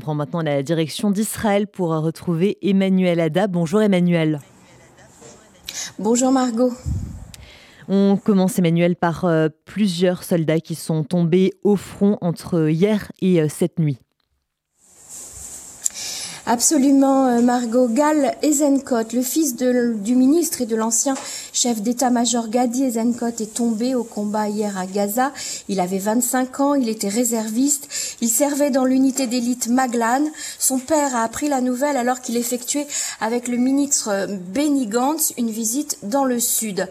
prend maintenant la direction d'Israël pour retrouver Emmanuel Ada. Bonjour Emmanuel. Bonjour Margot. On commence Emmanuel par euh, plusieurs soldats qui sont tombés au front entre hier et euh, cette nuit. Absolument, euh, Margot. Gal Ezenkot, le fils du ministre et de l'ancien chef d'état-major Gadi Ezenkot, est tombé au combat hier à Gaza. Il avait 25 ans, il était réserviste, il servait dans l'unité d'élite Maglan. Son père a appris la nouvelle alors qu'il effectuait avec le ministre Benny Gantz une visite dans le sud.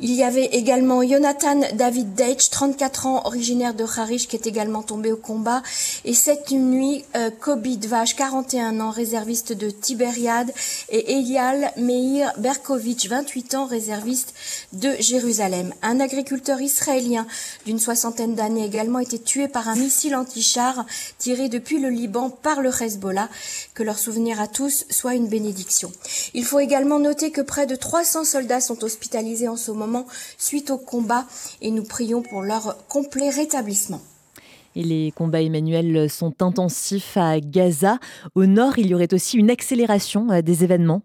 Il y avait également Jonathan David Deitch, 34 ans, originaire de Harish, qui est également tombé au combat. Et cette nuit, euh, Kobi Dvash, 41 ans, réserviste de Tibériade, et Elial Meir Berkovitch, 28 ans, réserviste de Jérusalem. Un agriculteur israélien d'une soixantaine d'années également été tué par un missile anti-char tiré depuis le Liban par le Hezbollah. Que leur souvenir à tous soit une bénédiction. Il faut également noter que près de 300 soldats sont hospitalisés en ce moment suite au combat et nous prions pour leur complet rétablissement. Et les combats, Emmanuel, sont intensifs à Gaza. Au nord, il y aurait aussi une accélération euh, des événements.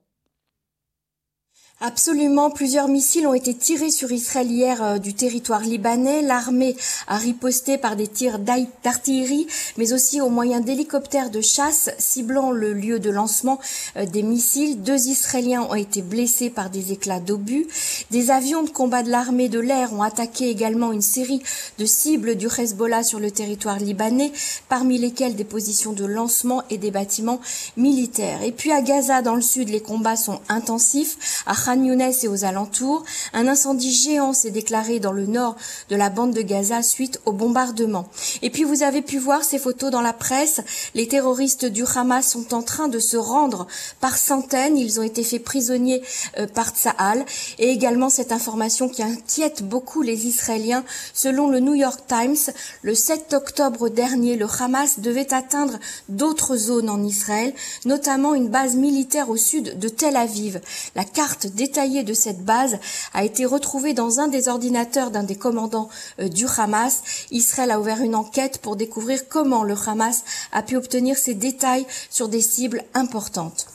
Absolument, plusieurs missiles ont été tirés sur Israël hier euh, du territoire libanais. L'armée a riposté par des tirs d'artillerie, mais aussi au moyen d'hélicoptères de chasse ciblant le lieu de lancement euh, des missiles. Deux Israéliens ont été blessés par des éclats d'obus. Des avions de combat de l'armée de l'air ont attaqué également une série de cibles du Hezbollah sur le territoire libanais, parmi lesquelles des positions de lancement et des bâtiments militaires. Et puis à Gaza, dans le sud, les combats sont intensifs. Younes et aux alentours, un incendie géant s'est déclaré dans le nord de la bande de Gaza suite au bombardement. Et puis vous avez pu voir ces photos dans la presse. Les terroristes du Hamas sont en train de se rendre par centaines. Ils ont été faits prisonniers euh, par Tsahal. Et également cette information qui inquiète beaucoup les Israéliens. Selon le New York Times, le 7 octobre dernier, le Hamas devait atteindre d'autres zones en Israël, notamment une base militaire au sud de Tel Aviv. La carte détaillé de cette base a été retrouvé dans un des ordinateurs d'un des commandants euh, du Hamas. Israël a ouvert une enquête pour découvrir comment le Hamas a pu obtenir ces détails sur des cibles importantes.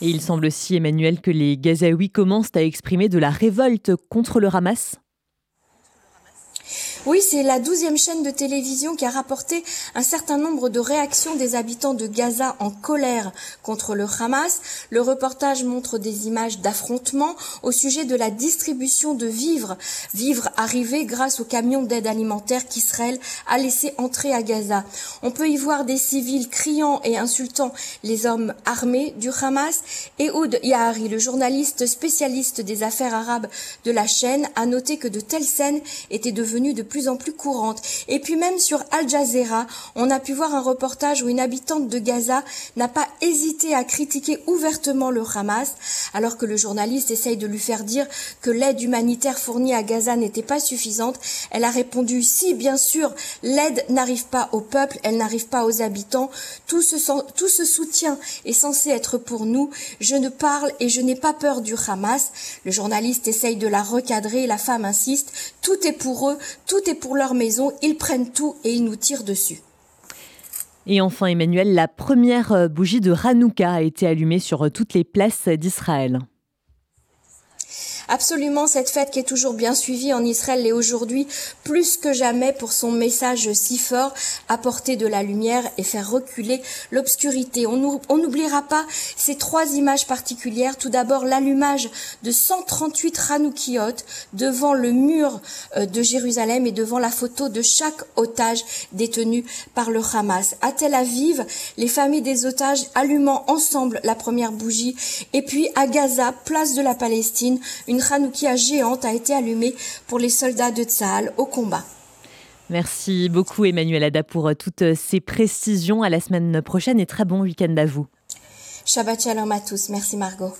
Et il semble aussi, Emmanuel, que les Gazaouis commencent à exprimer de la révolte contre le Hamas. Oui, c'est la douzième chaîne de télévision qui a rapporté un certain nombre de réactions des habitants de Gaza en colère contre le Hamas. Le reportage montre des images d'affrontements au sujet de la distribution de vivres, vivres arrivés grâce aux camions d'aide alimentaire qu'Israël a laissé entrer à Gaza. On peut y voir des civils criant et insultant les hommes armés du Hamas. Et Oud Yahari, le journaliste spécialiste des affaires arabes de la chaîne, a noté que de telles scènes étaient devenues de plus en plus courante. Et puis même sur Al Jazeera, on a pu voir un reportage où une habitante de Gaza n'a pas hésité à critiquer ouvertement le Hamas, alors que le journaliste essaye de lui faire dire que l'aide humanitaire fournie à Gaza n'était pas suffisante. Elle a répondu si, bien sûr, l'aide n'arrive pas au peuple, elle n'arrive pas aux habitants. Tout ce, tout ce soutien est censé être pour nous. Je ne parle et je n'ai pas peur du Hamas. Le journaliste essaye de la recadrer, la femme insiste. Tout est pour eux, tout est pour leur maison, ils prennent tout et ils nous tirent dessus. Et enfin, Emmanuel, la première euh, bougie de Hanouka a été allumée sur euh, toutes les places d'Israël. Absolument, cette fête qui est toujours bien suivie en Israël et aujourd'hui plus que jamais pour son message si fort, apporter de la lumière et faire reculer l'obscurité. On n'oubliera pas ces trois images particulières. Tout d'abord, l'allumage de 138 Hanoukiot devant le mur euh, de Jérusalem et devant la photo de chaque otage détenu par le Hamas. À Tel Aviv, les familles des otages allumant ensemble la première bougie. Et puis à Gaza, place de la Palestine, une Hanoukia géante a été allumée pour les soldats de Tsahal au combat. Merci beaucoup Emmanuel Ada pour euh, toutes euh, ces précisions. À la semaine prochaine et très bon week-end à vous. Shabbat shalom à tous. Merci Margot.